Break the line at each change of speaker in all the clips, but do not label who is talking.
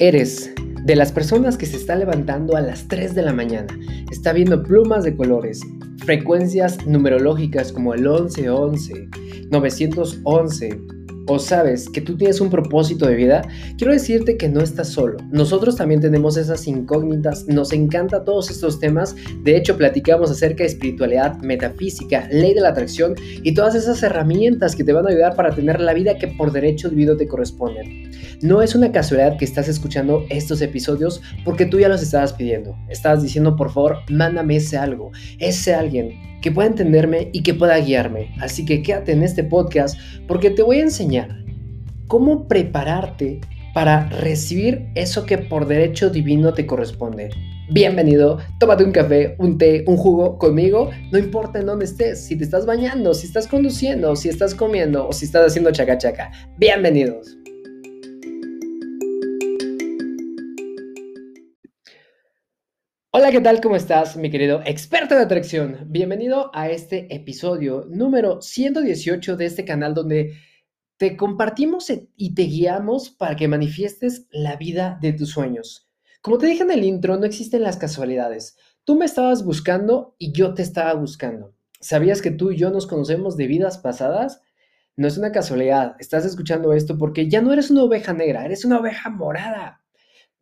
eres de las personas que se está levantando a las 3 de la mañana, está viendo plumas de colores, frecuencias numerológicas como el 1111, 911, o sabes que tú tienes un propósito de vida, quiero decirte que no estás solo. Nosotros también tenemos esas incógnitas, nos encanta todos estos temas. De hecho, platicamos acerca de espiritualidad, metafísica, ley de la atracción y todas esas herramientas que te van a ayudar para tener la vida que por derecho divino te corresponde. No es una casualidad que estás escuchando estos episodios porque tú ya los estabas pidiendo. Estabas diciendo, por favor, mándame ese algo, ese alguien que pueda entenderme y que pueda guiarme. Así que quédate en este podcast porque te voy a enseñar cómo prepararte para recibir eso que por derecho divino te corresponde. Bienvenido, tómate un café, un té, un jugo conmigo, no importa en dónde estés, si te estás bañando, si estás conduciendo, si estás comiendo o si estás haciendo chaca chaca. Bienvenidos. Hola, ¿qué tal? ¿Cómo estás, mi querido experto de atracción? Bienvenido a este episodio número 118 de este canal donde te compartimos e, y te guiamos para que manifiestes la vida de tus sueños. Como te dije en el intro, no existen las casualidades. Tú me estabas buscando y yo te estaba buscando. ¿Sabías que tú y yo nos conocemos de vidas pasadas? No es una casualidad. Estás escuchando esto porque ya no eres una oveja negra, eres una oveja morada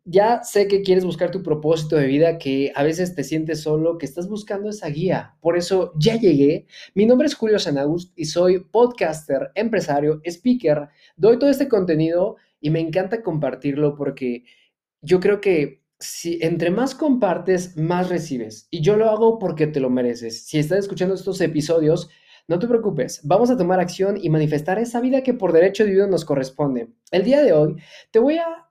ya sé que quieres buscar tu propósito de vida, que a veces te sientes solo, que estás buscando esa guía. Por eso ya llegué. Mi nombre es Julio Sanagust y soy podcaster, empresario, speaker. Doy todo este contenido y me encanta compartirlo porque yo creo que si entre más compartes, más recibes. Y yo lo hago porque te lo mereces. Si estás escuchando estos episodios, no te preocupes, vamos a tomar acción y manifestar esa vida que por derecho de vida nos corresponde. El día de hoy te voy a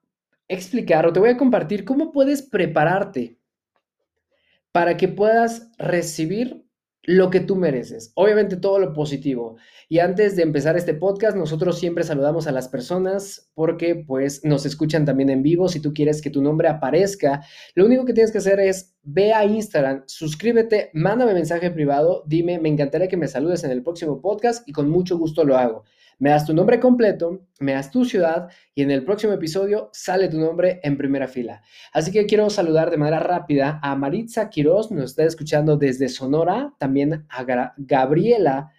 explicar o te voy a compartir cómo puedes prepararte para que puedas recibir lo que tú mereces. Obviamente todo lo positivo. Y antes de empezar este podcast, nosotros siempre saludamos a las personas porque pues nos escuchan también en vivo. Si tú quieres que tu nombre aparezca, lo único que tienes que hacer es ve a Instagram, suscríbete, mándame mensaje privado, dime, me encantaría que me saludes en el próximo podcast y con mucho gusto lo hago me das tu nombre completo, me das tu ciudad y en el próximo episodio sale tu nombre en primera fila. Así que quiero saludar de manera rápida a Maritza Quiroz, nos está escuchando desde Sonora, también a Gabriela.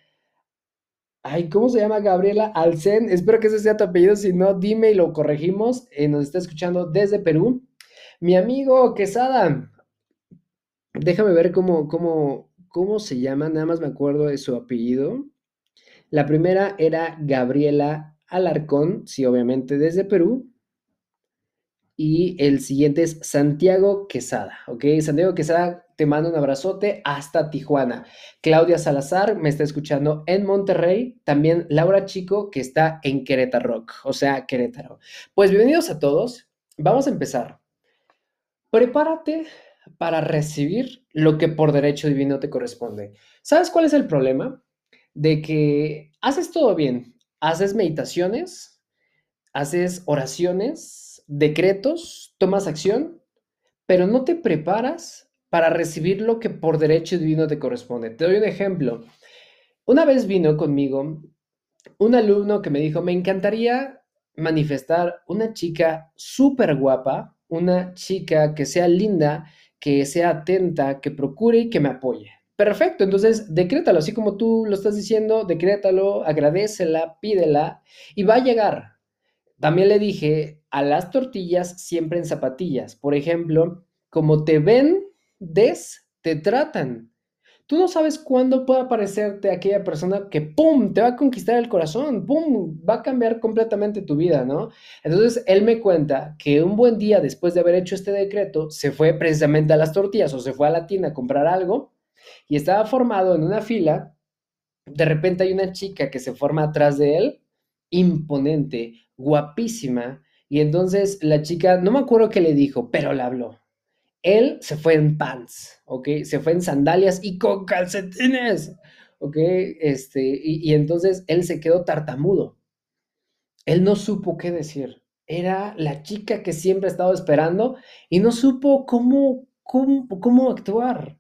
Ay, ¿cómo se llama Gabriela Alcen? Espero que ese sea tu apellido, si no, dime y lo corregimos. Eh, nos está escuchando desde Perú. Mi amigo Quesada, déjame ver cómo, cómo, cómo se llama, nada más me acuerdo de su apellido. La primera era Gabriela Alarcón, sí, obviamente desde Perú. Y el siguiente es Santiago Quesada, ¿ok? Santiago Quesada, te mando un abrazote hasta Tijuana. Claudia Salazar me está escuchando en Monterrey. También Laura Chico, que está en Querétaro o sea, Querétaro. Pues bienvenidos a todos. Vamos a empezar. Prepárate para recibir lo que por derecho divino te corresponde. ¿Sabes cuál es el problema? De que haces todo bien, haces meditaciones, haces oraciones, decretos, tomas acción, pero no te preparas para recibir lo que por derecho divino te corresponde. Te doy un ejemplo. Una vez vino conmigo un alumno que me dijo, me encantaría manifestar una chica súper guapa, una chica que sea linda, que sea atenta, que procure y que me apoye. Perfecto, entonces decrétalo, así como tú lo estás diciendo, decrétalo, agradecela, pídela y va a llegar. También le dije a las tortillas siempre en zapatillas. Por ejemplo, como te ven, des, te tratan. Tú no sabes cuándo puede aparecerte aquella persona que, ¡pum!, te va a conquistar el corazón, ¡pum!, va a cambiar completamente tu vida, ¿no? Entonces, él me cuenta que un buen día después de haber hecho este decreto, se fue precisamente a las tortillas o se fue a la tienda a comprar algo y estaba formado en una fila, de repente hay una chica que se forma atrás de él, imponente, guapísima, y entonces la chica, no me acuerdo qué le dijo, pero le habló. Él se fue en pants, ¿ok? Se fue en sandalias y con calcetines, ¿ok? Este, y, y entonces él se quedó tartamudo. Él no supo qué decir. Era la chica que siempre ha estado esperando y no supo cómo, cómo, cómo actuar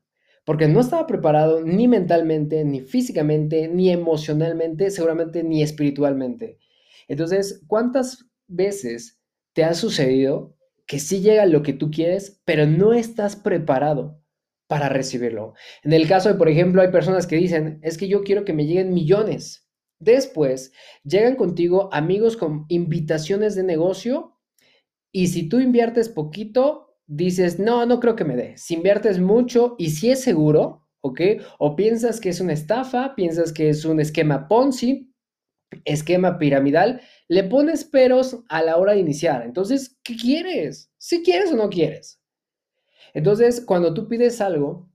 porque no estaba preparado ni mentalmente, ni físicamente, ni emocionalmente, seguramente ni espiritualmente. Entonces, ¿cuántas veces te ha sucedido que sí llega lo que tú quieres, pero no estás preparado para recibirlo. En el caso de, por ejemplo, hay personas que dicen, es que yo quiero que me lleguen millones. Después, llegan contigo amigos con invitaciones de negocio y si tú inviertes poquito, dices, no, no creo que me dé. Si inviertes mucho y si es seguro, ¿ok? O piensas que es una estafa, piensas que es un esquema Ponzi, esquema piramidal, le pones peros a la hora de iniciar. Entonces, ¿qué quieres? ¿Si quieres o no quieres? Entonces, cuando tú pides algo,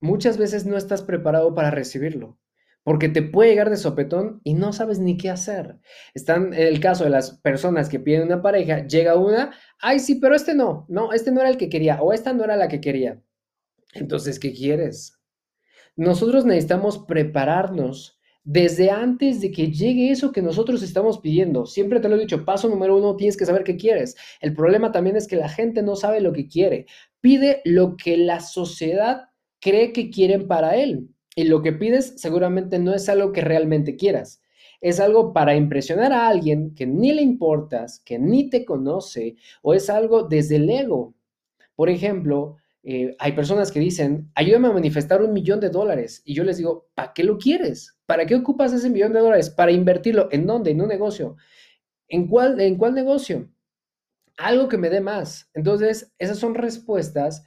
muchas veces no estás preparado para recibirlo, porque te puede llegar de sopetón y no sabes ni qué hacer. Están el caso de las personas que piden una pareja, llega una, ay, sí, pero este no, no, este no era el que quería o esta no era la que quería. Entonces, ¿qué quieres? Nosotros necesitamos prepararnos desde antes de que llegue eso que nosotros estamos pidiendo. Siempre te lo he dicho, paso número uno, tienes que saber qué quieres. El problema también es que la gente no sabe lo que quiere. Pide lo que la sociedad cree que quieren para él. Y lo que pides seguramente no es algo que realmente quieras. Es algo para impresionar a alguien que ni le importas, que ni te conoce, o es algo desde el ego. Por ejemplo, eh, hay personas que dicen, ayúdame a manifestar un millón de dólares. Y yo les digo, ¿para qué lo quieres? ¿Para qué ocupas ese millón de dólares? ¿Para invertirlo? ¿En dónde? ¿En un negocio? ¿En cuál, en cuál negocio? Algo que me dé más. Entonces, esas son respuestas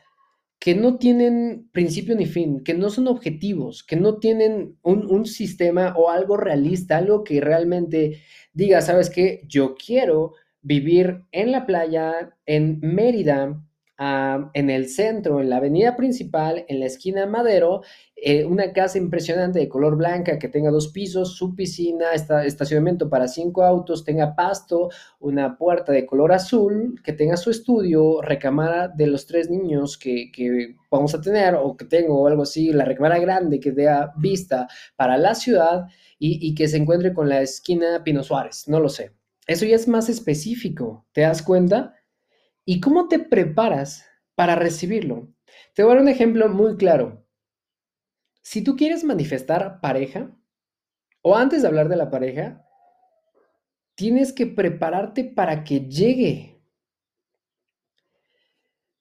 que no tienen principio ni fin, que no son objetivos, que no tienen un, un sistema o algo realista, algo que realmente diga, ¿sabes qué? Yo quiero vivir en la playa, en Mérida, en el centro, en la avenida principal, en la esquina Madero, eh, una casa impresionante de color blanca que tenga dos pisos, su piscina, estacionamiento para cinco autos, tenga pasto, una puerta de color azul, que tenga su estudio, recámara de los tres niños que, vamos a tener o que tengo o algo así, la recámara grande que dé vista para la ciudad y, y que se encuentre con la esquina Pino Suárez, no lo sé. Eso ya es más específico, ¿te das cuenta? ¿Y cómo te preparas para recibirlo? Te voy a dar un ejemplo muy claro. Si tú quieres manifestar pareja, o antes de hablar de la pareja, tienes que prepararte para que llegue.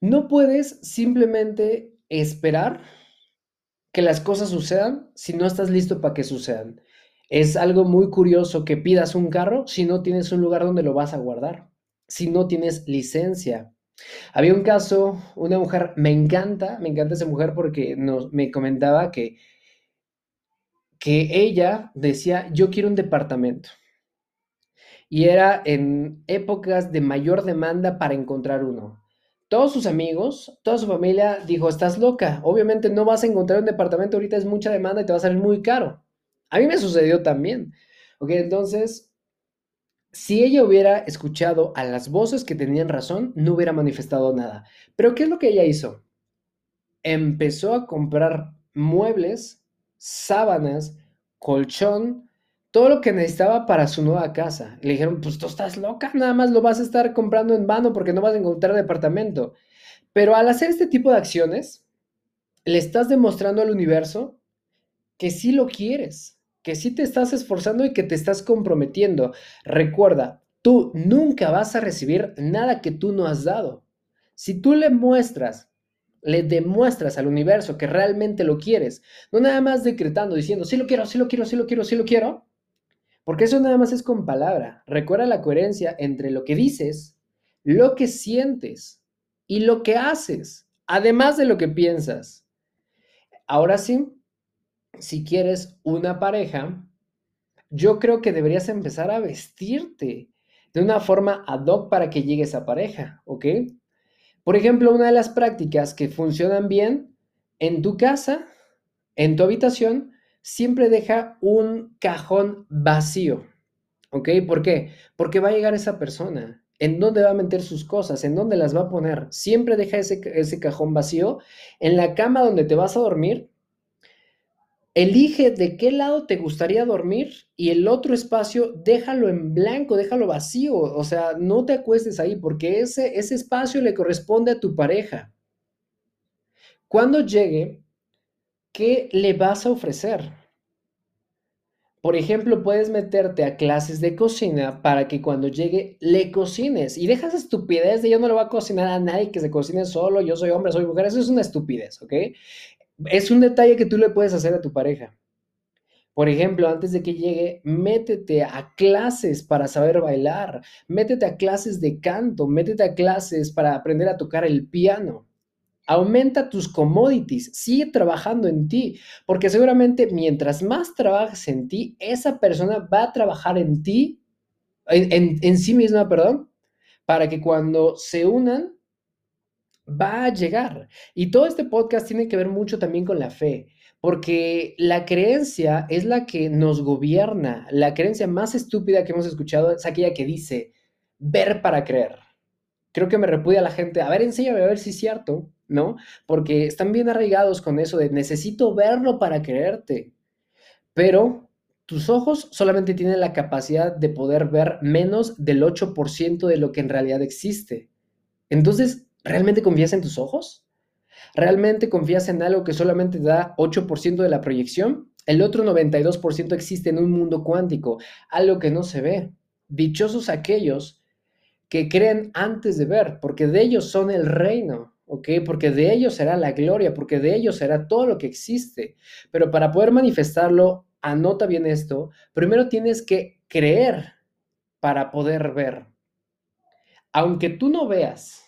No puedes simplemente esperar que las cosas sucedan si no estás listo para que sucedan. Es algo muy curioso que pidas un carro si no tienes un lugar donde lo vas a guardar si no tienes licencia. Había un caso, una mujer, me encanta, me encanta esa mujer porque nos, me comentaba que, que ella decía, yo quiero un departamento. Y era en épocas de mayor demanda para encontrar uno. Todos sus amigos, toda su familia dijo, estás loca, obviamente no vas a encontrar un departamento, ahorita es mucha demanda y te va a salir muy caro. A mí me sucedió también. Ok, entonces si ella hubiera escuchado a las voces que tenían razón, no hubiera manifestado nada. Pero ¿qué es lo que ella hizo? Empezó a comprar muebles, sábanas, colchón, todo lo que necesitaba para su nueva casa. Le dijeron, pues tú estás loca, nada más lo vas a estar comprando en vano porque no vas a encontrar departamento. Pero al hacer este tipo de acciones, le estás demostrando al universo que sí lo quieres que sí te estás esforzando y que te estás comprometiendo. Recuerda, tú nunca vas a recibir nada que tú no has dado. Si tú le muestras, le demuestras al universo que realmente lo quieres, no nada más decretando, diciendo, sí lo quiero, sí lo quiero, sí lo quiero, sí lo quiero, porque eso nada más es con palabra. Recuerda la coherencia entre lo que dices, lo que sientes y lo que haces, además de lo que piensas. Ahora sí, si quieres una pareja, yo creo que deberías empezar a vestirte de una forma ad hoc para que llegue esa pareja, ¿ok? Por ejemplo, una de las prácticas que funcionan bien en tu casa, en tu habitación, siempre deja un cajón vacío, ¿ok? ¿Por qué? Porque va a llegar esa persona. ¿En dónde va a meter sus cosas? ¿En dónde las va a poner? Siempre deja ese, ese cajón vacío. En la cama donde te vas a dormir, Elige de qué lado te gustaría dormir y el otro espacio déjalo en blanco, déjalo vacío. O sea, no te acuestes ahí porque ese, ese espacio le corresponde a tu pareja. Cuando llegue, ¿qué le vas a ofrecer? Por ejemplo, puedes meterte a clases de cocina para que cuando llegue le cocines y dejas estupidez de yo no le voy a cocinar a nadie que se cocine solo, yo soy hombre, soy mujer, eso es una estupidez, ¿ok? Es un detalle que tú le puedes hacer a tu pareja. Por ejemplo, antes de que llegue, métete a clases para saber bailar, métete a clases de canto, métete a clases para aprender a tocar el piano. Aumenta tus commodities, sigue trabajando en ti, porque seguramente mientras más trabajes en ti, esa persona va a trabajar en ti, en, en sí misma, perdón, para que cuando se unan, va a llegar. Y todo este podcast tiene que ver mucho también con la fe porque la creencia es la que nos gobierna. La creencia más estúpida que hemos escuchado es aquella que dice, ver para creer. Creo que me repudia la gente, a ver, enséñame a ver si es cierto, ¿no? Porque están bien arraigados con eso de necesito verlo para creerte. Pero tus ojos solamente tienen la capacidad de poder ver menos del 8% de lo que en realidad existe. Entonces, ¿realmente confías en tus ojos? ¿Realmente confías en algo que solamente da 8% de la proyección? El otro 92% existe en un mundo cuántico, algo que no se ve. Dichosos aquellos que creen antes de ver, porque de ellos son el reino, ¿ok? Porque de ellos será la gloria, porque de ellos será todo lo que existe. Pero para poder manifestarlo, anota bien esto, primero tienes que creer para poder ver. Aunque tú no veas,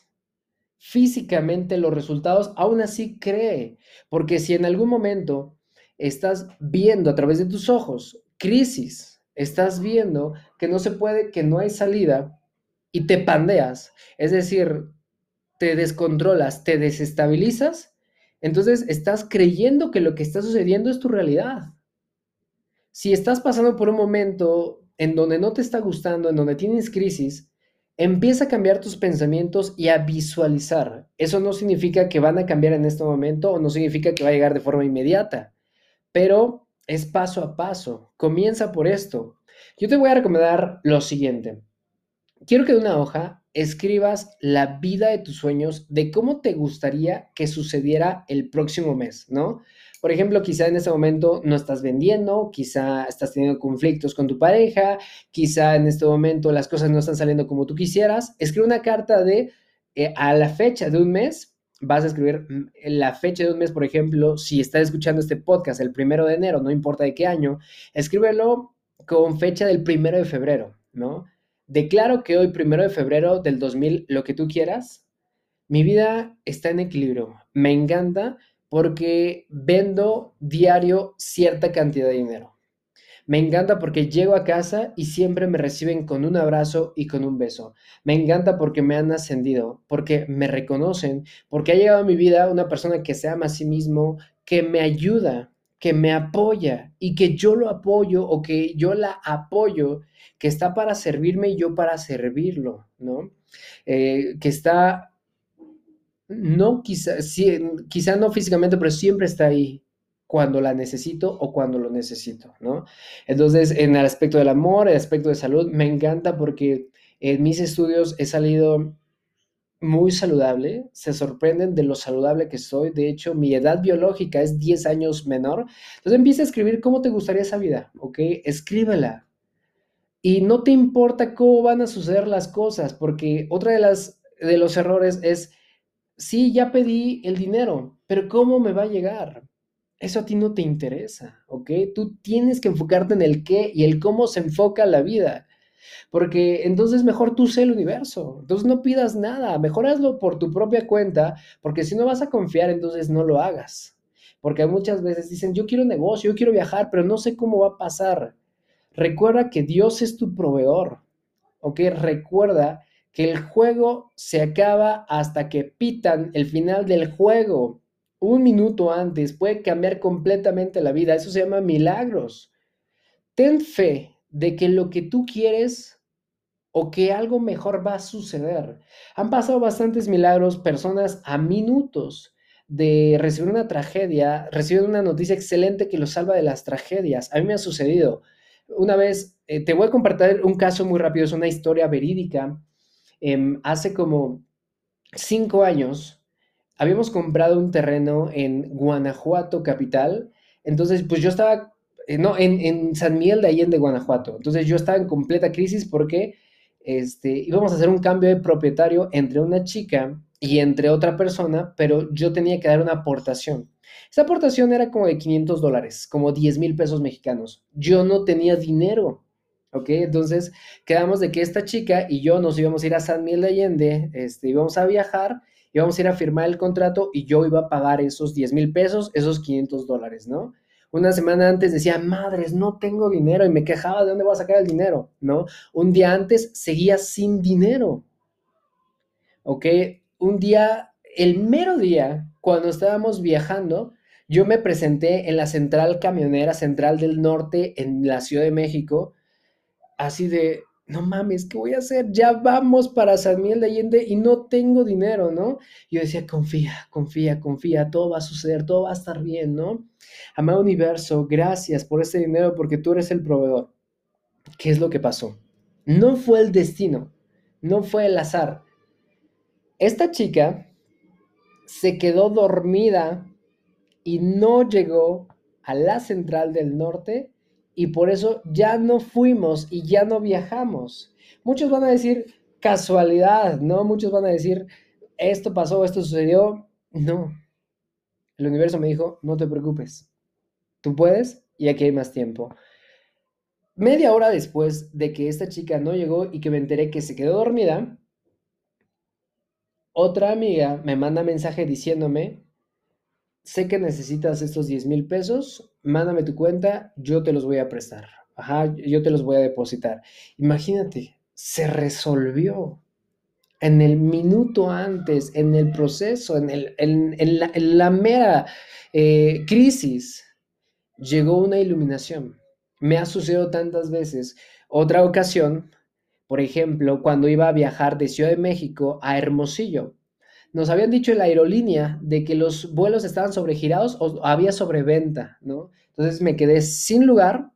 físicamente los resultados, aún así cree, porque si en algún momento estás viendo a través de tus ojos crisis, estás viendo que no se puede, que no hay salida y te pandeas, es decir, te descontrolas, te desestabilizas, entonces estás creyendo que lo que está sucediendo es tu realidad. Si estás pasando por un momento en donde no te está gustando, en donde tienes crisis, Empieza a cambiar tus pensamientos y a visualizar. Eso no significa que van a cambiar en este momento o no significa que va a llegar de forma inmediata, pero es paso a paso. Comienza por esto. Yo te voy a recomendar lo siguiente. Quiero que de una hoja escribas la vida de tus sueños, de cómo te gustaría que sucediera el próximo mes, ¿no? Por ejemplo, quizá en este momento no estás vendiendo, quizá estás teniendo conflictos con tu pareja, quizá en este momento las cosas no están saliendo como tú quisieras. Escribe una carta de eh, a la fecha de un mes. Vas a escribir mm, la fecha de un mes, por ejemplo, si estás escuchando este podcast el primero de enero, no importa de qué año, escríbelo con fecha del primero de febrero, ¿no? Declaro que hoy, primero de febrero del 2000, lo que tú quieras, mi vida está en equilibrio. Me encanta porque vendo diario cierta cantidad de dinero. Me encanta porque llego a casa y siempre me reciben con un abrazo y con un beso. Me encanta porque me han ascendido, porque me reconocen, porque ha llegado a mi vida una persona que se ama a sí mismo, que me ayuda, que me apoya y que yo lo apoyo o que yo la apoyo, que está para servirme y yo para servirlo, ¿no? Eh, que está no quizá, sí, quizá no físicamente, pero siempre está ahí cuando la necesito o cuando lo necesito, ¿no? Entonces, en el aspecto del amor, el aspecto de salud, me encanta porque en mis estudios he salido muy saludable, se sorprenden de lo saludable que soy, de hecho mi edad biológica es 10 años menor, entonces empieza a escribir cómo te gustaría esa vida, ¿ok? Escríbela. Y no te importa cómo van a suceder las cosas, porque otra de las de los errores es sí, ya pedí el dinero, pero ¿cómo me va a llegar? Eso a ti no te interesa, ¿ok? Tú tienes que enfocarte en el qué y el cómo se enfoca la vida. Porque entonces mejor tú sé el universo. Entonces no pidas nada, mejor hazlo por tu propia cuenta, porque si no vas a confiar, entonces no lo hagas. Porque muchas veces dicen, yo quiero negocio, yo quiero viajar, pero no sé cómo va a pasar. Recuerda que Dios es tu proveedor, ¿ok? Recuerda que el juego se acaba hasta que pitan el final del juego. Un minuto antes puede cambiar completamente la vida. Eso se llama milagros. Ten fe de que lo que tú quieres o que algo mejor va a suceder. Han pasado bastantes milagros, personas a minutos de recibir una tragedia, reciben una noticia excelente que los salva de las tragedias. A mí me ha sucedido. Una vez, eh, te voy a compartir un caso muy rápido, es una historia verídica. Em, hace como cinco años habíamos comprado un terreno en Guanajuato capital. Entonces, pues yo estaba eh, no, en, en, San Miguel de Allende, Guanajuato. Entonces yo estaba en completa crisis porque este, íbamos a hacer un cambio de propietario entre una chica y entre otra persona, pero yo tenía que dar una aportación. Esa aportación era como de 500 dólares, como 10 mil pesos mexicanos. Yo no tenía dinero. ¿Ok? Entonces quedamos de que esta chica y yo nos íbamos a ir a San Miguel de Allende, este, íbamos a viajar, íbamos a ir a firmar el contrato y yo iba a pagar esos 10 mil pesos, esos 500 dólares, ¿no? Una semana antes decía, madres, no tengo dinero y me quejaba de dónde voy a sacar el dinero, ¿no? Un día antes seguía sin dinero, ¿ok? Un día, el mero día, cuando estábamos viajando, yo me presenté en la central camionera central del norte en la Ciudad de México así de, no mames, ¿qué voy a hacer? Ya vamos para San Miguel de Allende y no tengo dinero, ¿no? Yo decía, confía, confía, confía, todo va a suceder, todo va a estar bien, ¿no? Amado universo, gracias por este dinero porque tú eres el proveedor. ¿Qué es lo que pasó? No fue el destino, no fue el azar. Esta chica se quedó dormida y no llegó a la central del norte y por eso ya no fuimos y ya no viajamos. Muchos van a decir casualidad, ¿no? Muchos van a decir esto pasó, esto sucedió. No. El universo me dijo, no te preocupes. Tú puedes y aquí hay más tiempo. Media hora después de que esta chica no llegó y que me enteré que se quedó dormida, otra amiga me manda mensaje diciéndome sé que necesitas estos 10 mil pesos, mándame tu cuenta, yo te los voy a prestar. Ajá, yo te los voy a depositar. Imagínate, se resolvió en el minuto antes, en el proceso, en, el, en, la, mera eh, crisis, llegó una iluminación. Me ha sucedido tantas veces. Otra ocasión, por ejemplo, cuando iba a viajar de Ciudad de México a Hermosillo, nos habían dicho en la aerolínea de que los vuelos estaban sobregirados o había sobreventa, ¿no? Entonces me quedé sin lugar,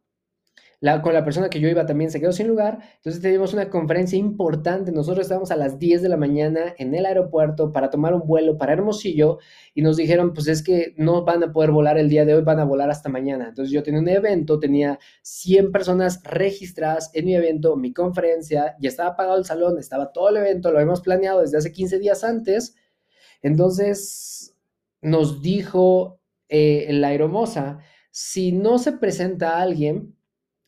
la, con la persona que yo iba también se quedó sin lugar, entonces teníamos una conferencia importante, nosotros estábamos a las 10 de la mañana en el aeropuerto para tomar un vuelo para Hermosillo y nos dijeron, pues es que no van a poder volar el día de hoy, van a volar hasta mañana. Entonces yo tenía un evento, tenía 100 personas registradas en mi evento, mi conferencia, ya estaba pagado el salón, estaba todo el evento, lo habíamos planeado desde hace 15 días antes entonces nos dijo eh, la aeromoza, si no se presenta alguien,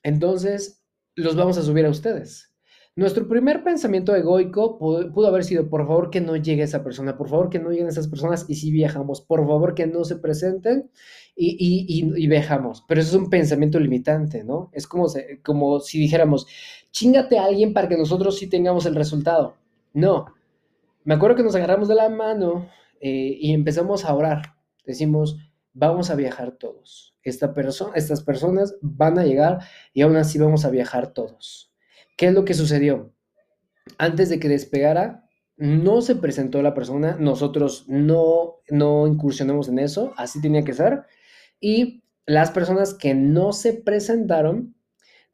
entonces los vamos a subir a ustedes. Nuestro primer pensamiento egoico pudo, haber sido, por favor que no llegue esa persona, por favor que no lleguen esas personas y si viajamos, por favor que no se presenten y, y, viajamos. Pero eso es un pensamiento limitante, ¿no? Es como, como si dijéramos, chingate a alguien para que nosotros sí tengamos el resultado. No, me acuerdo que nos agarramos de la mano eh, y empezamos a orar. Decimos, vamos a viajar todos. Esta persona, estas personas van a llegar y aún así vamos a viajar todos. ¿Qué es lo que sucedió? Antes de que despegara, no se presentó la persona, nosotros no, no incursionamos en eso, así tenía que ser. Y las personas que no se presentaron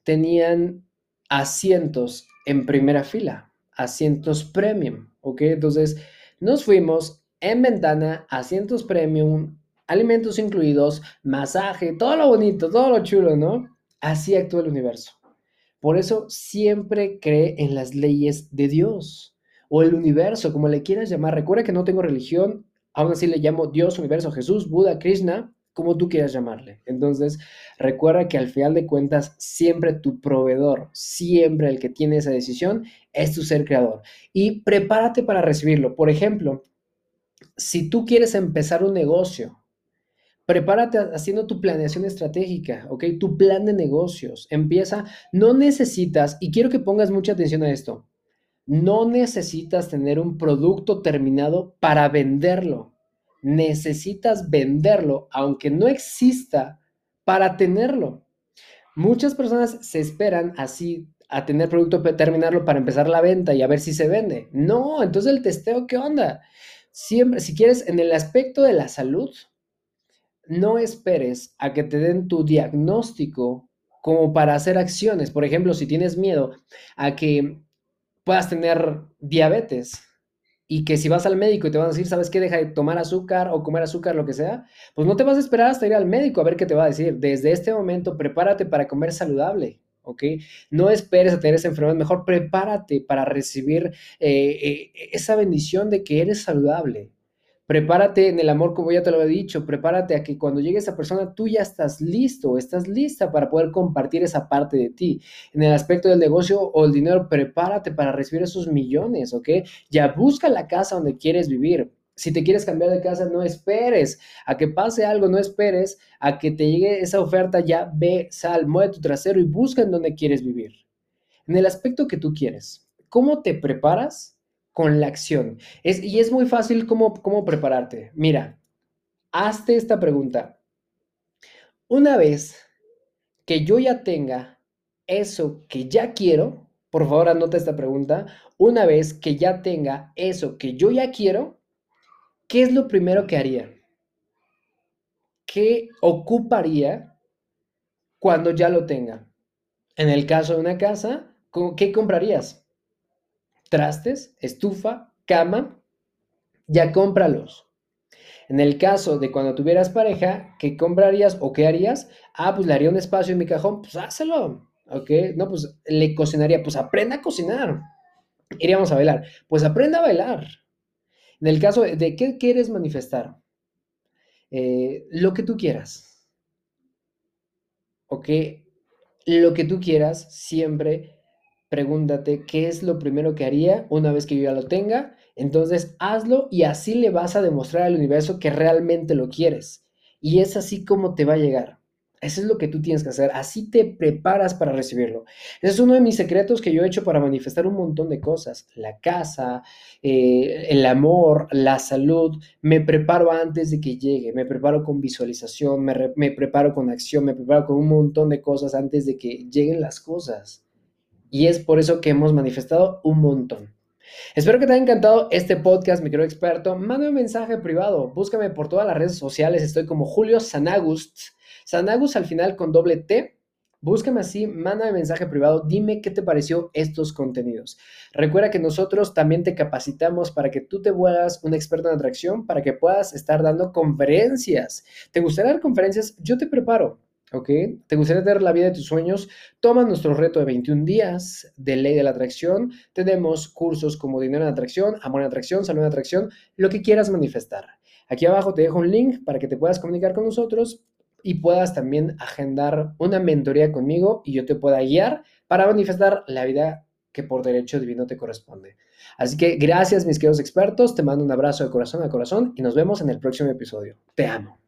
tenían asientos en primera fila, asientos premium. ¿Ok? Entonces, nos fuimos en ventana, asientos premium, alimentos incluidos, masaje, todo lo bonito, todo lo chulo, ¿no? Así actúa el universo. Por eso siempre cree en las leyes de Dios o el universo, como le quieras llamar. Recuerda que no tengo religión, aún así le llamo Dios, universo, Jesús, Buda, Krishna, como tú quieras llamarle. Entonces, recuerda que al final de cuentas, siempre tu proveedor, siempre el que tiene esa decisión, es tu ser creador. Y prepárate para recibirlo. Por ejemplo, si tú quieres empezar un negocio, prepárate haciendo tu planeación estratégica, ¿ok? Tu plan de negocios. Empieza, no necesitas, y quiero que pongas mucha atención a esto, no necesitas tener un producto terminado para venderlo necesitas venderlo, aunque no exista, para tenerlo. Muchas personas se esperan así a tener producto, terminarlo para empezar la venta y a ver si se vende. No, entonces el testeo, ¿qué onda? Siempre, si quieres, en el aspecto de la salud, no esperes a que te den tu diagnóstico como para hacer acciones. Por ejemplo, si tienes miedo a que puedas tener diabetes, y que si vas al médico y te van a decir, ¿sabes qué? Deja de tomar azúcar o comer azúcar, lo que sea, pues no te vas a esperar hasta ir al médico a ver qué te va a decir. Desde este momento, prepárate para comer saludable. ¿ok? No esperes a tener esa enfermedad, mejor prepárate para recibir eh, eh, esa bendición de que eres saludable. Prepárate en el amor, como ya te lo he dicho, prepárate a que cuando llegue esa persona tú ya estás listo, estás lista para poder compartir esa parte de ti. En el aspecto del negocio o el dinero, prepárate para recibir esos millones, ¿ok? Ya busca la casa donde quieres vivir. Si te quieres cambiar de casa, no esperes a que pase algo, no esperes a que te llegue esa oferta, ya ve, sal, mueve tu trasero y busca en donde quieres vivir. En el aspecto que tú quieres, ¿cómo te preparas? Con la acción. Y es muy fácil cómo, cómo prepararte. Mira, hazte esta pregunta. Una vez que yo ya tenga eso que ya quiero, por favor anota esta pregunta, una vez que ya tenga eso que yo ya quiero, ¿qué es lo primero que haría? ¿Qué ocuparía cuando ya lo tenga? En el caso de una casa, ¿qué comprarías? Trastes, estufa, cama, ya cómpralos. En el caso de cuando tuvieras pareja, ¿qué comprarías o qué harías? Ah, pues le haría un espacio en mi cajón, pues hácelo, ¿ok? No, pues le cocinaría, pues aprenda a cocinar. Iríamos a bailar, pues aprenda a bailar. En el caso de, qué quieres manifestar, eh, lo que tú quieras, ¿ok? Lo que tú quieras siempre pregúntate qué es lo primero que haría una vez que yo ya lo tenga. Entonces hazlo y así le vas a demostrar al universo que realmente lo quieres. Y es así como te va a llegar. Eso es lo que tú tienes que hacer. Así te preparas para recibirlo. Ese es uno de mis secretos que yo he hecho para manifestar un montón de cosas. La casa, eh, el amor, la salud. Me preparo antes de que llegue. Me preparo con visualización, me, me preparo con acción, me preparo con un montón de cosas antes de que lleguen las cosas. Y es por eso que hemos manifestado un montón. Espero que te haya encantado este podcast, mi querido experto. Mándame un mensaje privado. Búscame por todas las redes sociales. Estoy como Julio Sanagust. Sanagust al final con doble T. Búscame así, mándame mensaje privado, dime qué te pareció estos contenidos. Recuerda que nosotros también te capacitamos para que tú te vuelvas un experto en atracción, para que puedas estar dando conferencias. ¿Te gustaría dar conferencias? Yo te preparo. ¿Ok? ¿Te gustaría tener la vida de tus sueños? Toma nuestro reto de 21 días de ley de la atracción. Tenemos cursos como dinero en atracción, amor en atracción, salud en atracción, lo que quieras manifestar. Aquí abajo te dejo un link para que te puedas comunicar con nosotros y puedas también agendar una mentoría conmigo y yo te pueda guiar para manifestar la vida que por derecho divino te corresponde. Así que gracias mis queridos expertos, te mando un abrazo de corazón a corazón y nos vemos en el próximo episodio. Te amo.